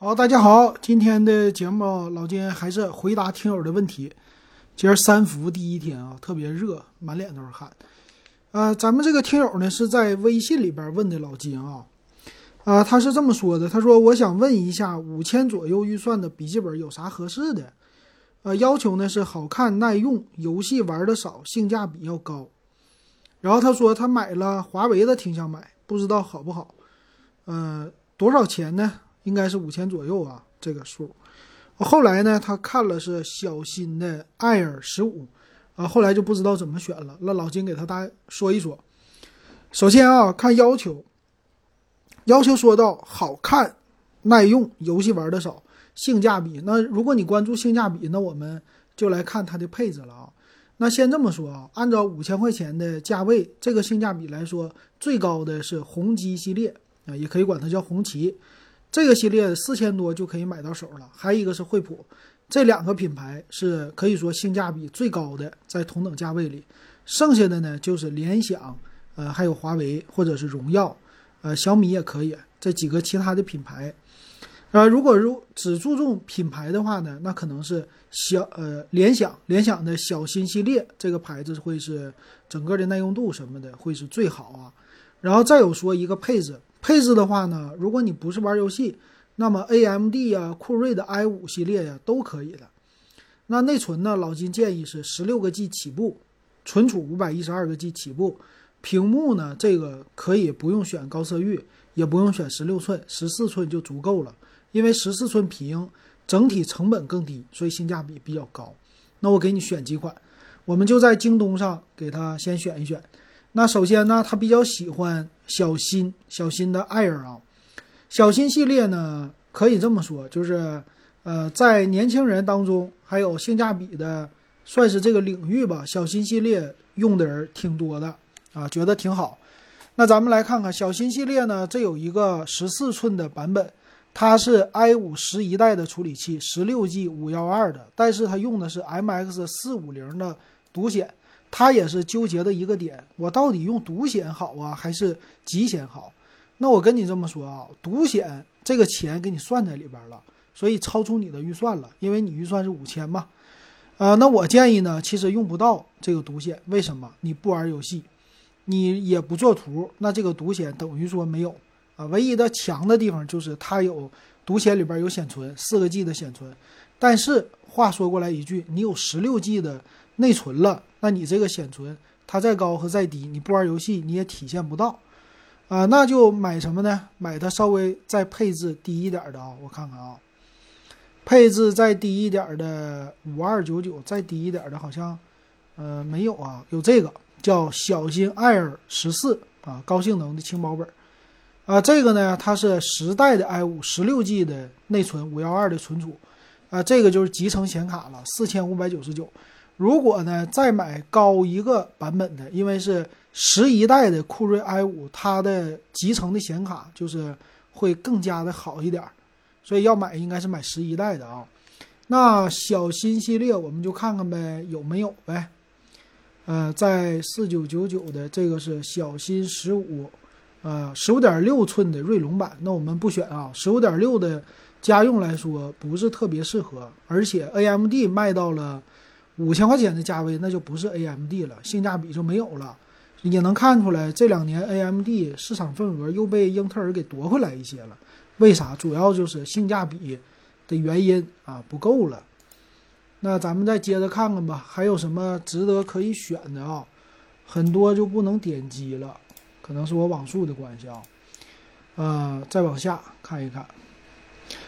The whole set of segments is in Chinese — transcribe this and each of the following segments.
好，大家好，今天的节目老金还是回答听友的问题。今儿三伏第一天啊，特别热，满脸都是汗。呃，咱们这个听友呢是在微信里边问的老金啊，呃，他是这么说的，他说我想问一下，五千左右预算的笔记本有啥合适的？呃，要求呢是好看、耐用、游戏玩的少、性价比要高。然后他说他买了华为的，挺想买，不知道好不好？呃，多少钱呢？应该是五千左右啊，这个数。后来呢，他看了是小新的 Air 十五，啊，后来就不知道怎么选了。那老金给他大说一说。首先啊，看要求，要求说到好看、耐用、游戏玩的少、性价比。那如果你关注性价比，那我们就来看它的配置了啊。那先这么说啊，按照五千块钱的价位，这个性价比来说，最高的是红基系列啊，也可以管它叫红旗。这个系列四千多就可以买到手了，还有一个是惠普，这两个品牌是可以说性价比最高的，在同等价位里，剩下的呢就是联想，呃，还有华为或者是荣耀，呃，小米也可以，这几个其他的品牌，呃，如果如只注重品牌的话呢，那可能是小呃联想，联想的小新系列这个牌子会是整个的耐用度什么的会是最好啊，然后再有说一个配置。配置的话呢，如果你不是玩游戏，那么 AMD 呀、酷睿的 i 五系列呀都可以的。那内存呢，老金建议是十六个 G 起步，存储五百一十二个 G 起步。屏幕呢，这个可以不用选高色域，也不用选十六寸，十四寸就足够了。因为十四寸屏整体成本更低，所以性价比比较高。那我给你选几款，我们就在京东上给他先选一选。那首先呢，他比较喜欢小新小新的 Air 啊，小新系列呢可以这么说，就是呃，在年轻人当中还有性价比的，算是这个领域吧。小新系列用的人挺多的啊，觉得挺好。那咱们来看看小新系列呢，这有一个十四寸的版本，它是 i 五十一代的处理器，十六 G 五幺二的，但是它用的是 MX 四五零的独显。他也是纠结的一个点，我到底用独显好啊，还是集显好？那我跟你这么说啊，独显这个钱给你算在里边了，所以超出你的预算了，因为你预算是五千嘛。呃，那我建议呢，其实用不到这个独显，为什么？你不玩游戏，你也不做图，那这个独显等于说没有啊。唯一的强的地方就是它有独显里边有显存，四个 G 的显存。但是话说过来一句，你有十六 G 的。内存了，那你这个显存，它再高和再低，你不玩游戏你也体现不到，啊，那就买什么呢？买它稍微再配置低一点的啊，我看看啊，配置再低一点的五二九九，再低一点的好像，呃，没有啊，有这个叫小新 Air 十四啊，高性能的轻薄本，啊，这个呢它是十代的 i 五十六 G 的内存，五幺二的存储，啊，这个就是集成显卡了，四千五百九十九。如果呢，再买高一个版本的，因为是十一代的酷睿 i 五，它的集成的显卡就是会更加的好一点，所以要买应该是买十一代的啊。那小新系列我们就看看呗，有没有呗？呃，在四九九九的这个是小新十五，呃，十五点六寸的锐龙版，那我们不选啊。十五点六的家用来说不是特别适合，而且 AMD 卖到了。五千块钱的价位，那就不是 AMD 了，性价比就没有了。也能看出来，这两年 AMD 市场份额又被英特尔给夺回来一些了。为啥？主要就是性价比的原因啊，不够了。那咱们再接着看看吧，还有什么值得可以选的啊？很多就不能点击了，可能是我网速的关系啊。呃，再往下看一看，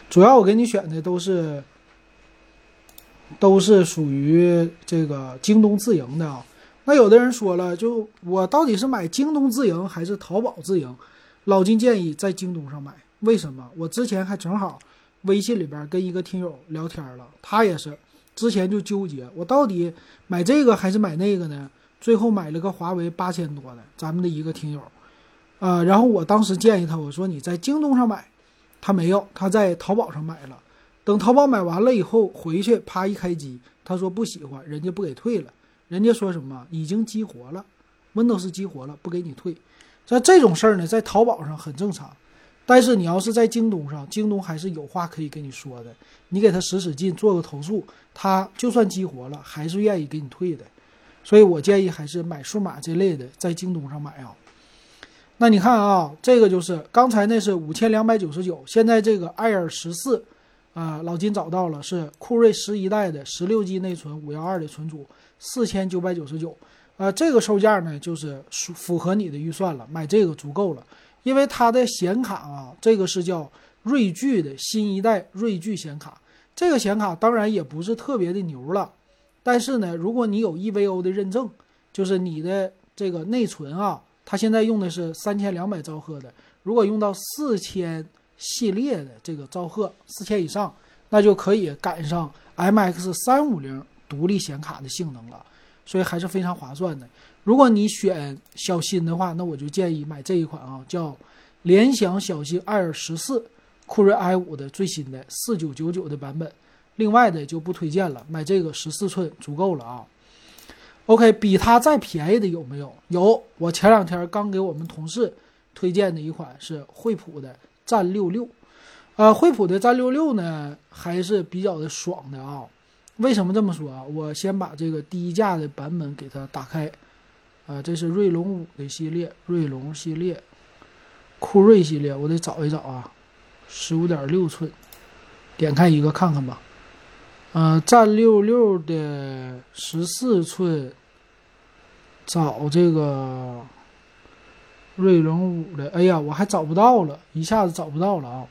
主要我给你选的都是。都是属于这个京东自营的啊。那有的人说了，就我到底是买京东自营还是淘宝自营？老金建议在京东上买。为什么？我之前还正好微信里边跟一个听友聊天了，他也是之前就纠结，我到底买这个还是买那个呢？最后买了个华为八千多的，咱们的一个听友啊。然后我当时建议他，我说你在京东上买，他没有，他在淘宝上买了。等淘宝买完了以后回去，啪一开机，他说不喜欢，人家不给退了。人家说什么已经激活了，Windows 激活了，不给你退。像这种事儿呢，在淘宝上很正常。但是你要是在京东上，京东还是有话可以跟你说的。你给他使使劲，做个投诉，他就算激活了，还是愿意给你退的。所以我建议还是买数码这类的，在京东上买啊。那你看啊，这个就是刚才那是五千两百九十九，现在这个 Air 十四，啊，老金找到了是酷睿十一代的十六 G 内存，五幺二的存储，四千九百九十九。啊，这个售价呢，就是符合你的预算了，买这个足够了。因为它的显卡啊，这个是叫锐炬的新一代锐炬显卡，这个显卡当然也不是特别的牛了，但是呢，如果你有 EVO 的认证，就是你的这个内存啊，它现在用的是三千两百兆赫的，如果用到四千系列的这个兆赫，四千以上，那就可以赶上 MX 三五零独立显卡的性能了，所以还是非常划算的。如果你选小新的话，那我就建议买这一款啊，叫联想小新 Air 十四酷睿 i 五的最新的四九九九的版本。另外的就不推荐了，买这个十四寸足够了啊。OK，比它再便宜的有没有？有，我前两天刚给我们同事推荐的一款是惠普的战六六，呃，惠普的战六六呢还是比较的爽的啊。为什么这么说啊？我先把这个低价的版本给它打开。啊，这是锐龙五的系列，锐龙系列，酷睿系列，我得找一找啊，十五点六寸，点开一个看看吧。呃，战六六的十四寸，找这个锐龙五的，哎呀，我还找不到了，一下子找不到了啊。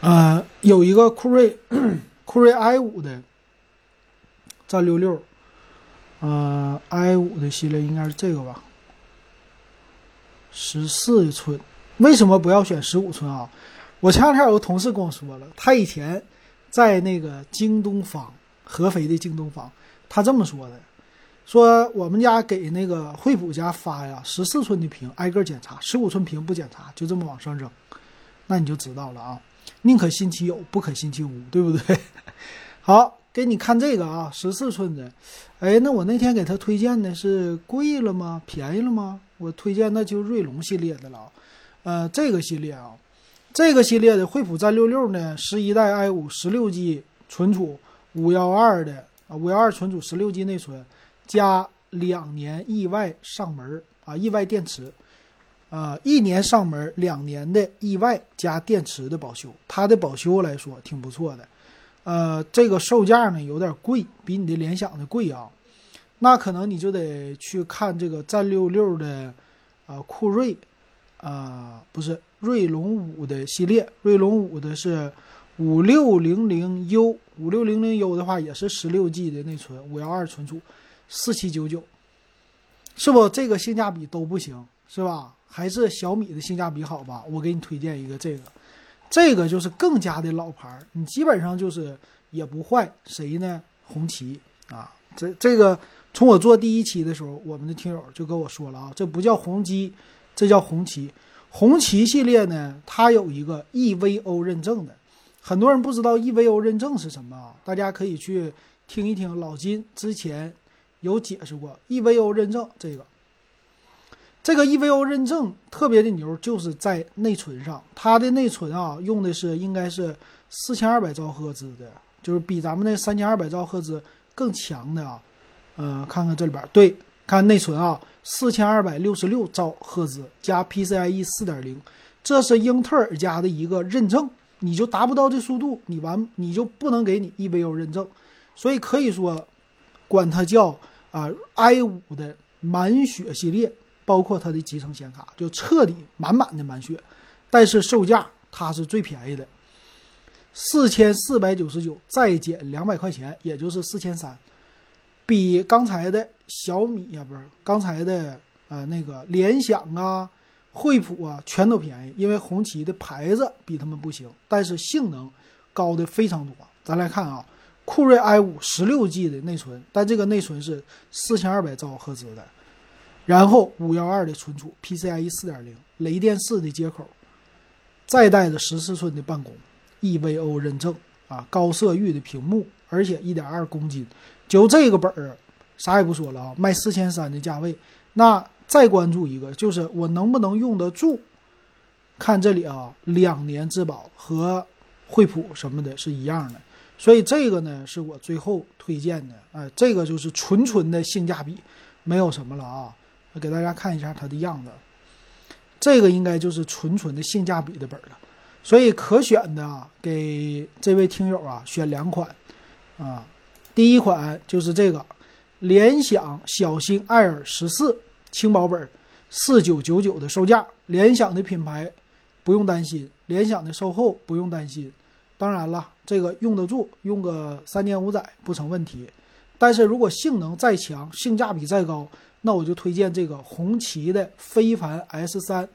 呃，有一个酷睿，酷睿 i 五的战六六。呃，i 五的系列应该是这个吧，十四寸。为什么不要选十五寸啊？我前两天有个同事跟我说了，他以前在那个京东方，合肥的京东方，他这么说的：说我们家给那个惠普家发呀，十四寸的屏挨个检查，十五寸屏不检查，就这么往上扔。那你就知道了啊，宁可信其有，不可信其无，对不对？好。给你看这个啊，十四寸的，哎，那我那天给他推荐的是贵了吗？便宜了吗？我推荐那就锐龙系列的了，呃，这个系列啊，这个系列的惠普战六六呢，十一代 i 五十六 G 存储，五幺二的啊，五幺二存储，十六 G 内存，加两年意外上门啊，意外电池，啊，一年上门，两年的意外加电池的保修，它的保修来说挺不错的。呃，这个售价呢有点贵，比你的联想的贵啊。那可能你就得去看这个战六六的，呃，酷睿，啊，不是锐龙五的系列，锐龙五的是五六零零 U，五六零零 U 的话也是十六 G 的内存，五幺二存储，四七九九，是不？这个性价比都不行，是吧？还是小米的性价比好吧？我给你推荐一个这个。这个就是更加的老牌儿，你基本上就是也不坏。谁呢？红旗啊，这这个从我做第一期的时候，我们的听友就跟我说了啊，这不叫红基，这叫红旗。红旗系列呢，它有一个 EVO 认证的，很多人不知道 EVO 认证是什么啊，大家可以去听一听老金之前有解释过 EVO 认证这个。这个 EVO 认证特别的牛，就是在内存上，它的内存啊，用的是应该是四千二百兆赫兹的，就是比咱们那三千二百兆赫兹更强的啊。呃，看看这里边，对，看内存啊，四千二百六十六兆赫兹加 PCIe 四点零，这是英特尔家的一个认证，你就达不到这速度，你完你就不能给你 EVO 认证，所以可以说，管它叫啊 i 五的满血系列。包括它的集成显卡，就彻底满满的满血，但是售价它是最便宜的，四千四百九十九再减两百块钱，也就是四千三，比刚才的小米呀，不是刚才的呃那个联想啊、惠普啊全都便宜，因为红旗的牌子比他们不行，但是性能高的非常多。咱来看啊，酷睿 i 五十六 G 的内存，但这个内存是四千二百兆赫兹的。然后五幺二的存储，PCIe 四点零，雷电四的接口，再带着十四寸的办公，EVO 认证啊，高色域的屏幕，而且一点二公斤，就这个本儿，啥也不说了啊，卖四千三的价位。那再关注一个，就是我能不能用得住看这里啊，两年质保和惠普什么的是一样的，所以这个呢是我最后推荐的。哎，这个就是纯纯的性价比，没有什么了啊。给大家看一下它的样子，这个应该就是纯纯的性价比的本了。所以可选的啊，给这位听友啊选两款啊，第一款就是这个联想小星 Air 十四轻薄本，四九九九的售价，联想的品牌。不用担心，联想的售后不用担心。当然了，这个用得住，用个三年五载不成问题。但是如果性能再强，性价比再高，那我就推荐这个红旗的非凡 S 三，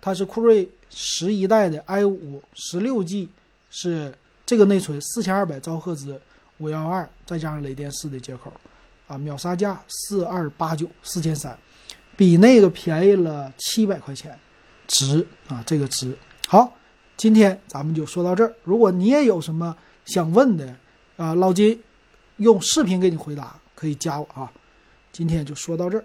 它是酷睿十一代的 i 五十六 G，是这个内存四千二百兆赫兹五幺二，再加上雷电四的接口，啊，秒杀价四二八九四千三，比那个便宜了七百块钱。值啊，这个值好，今天咱们就说到这儿。如果你也有什么想问的啊，老金用视频给你回答，可以加我啊。今天就说到这儿。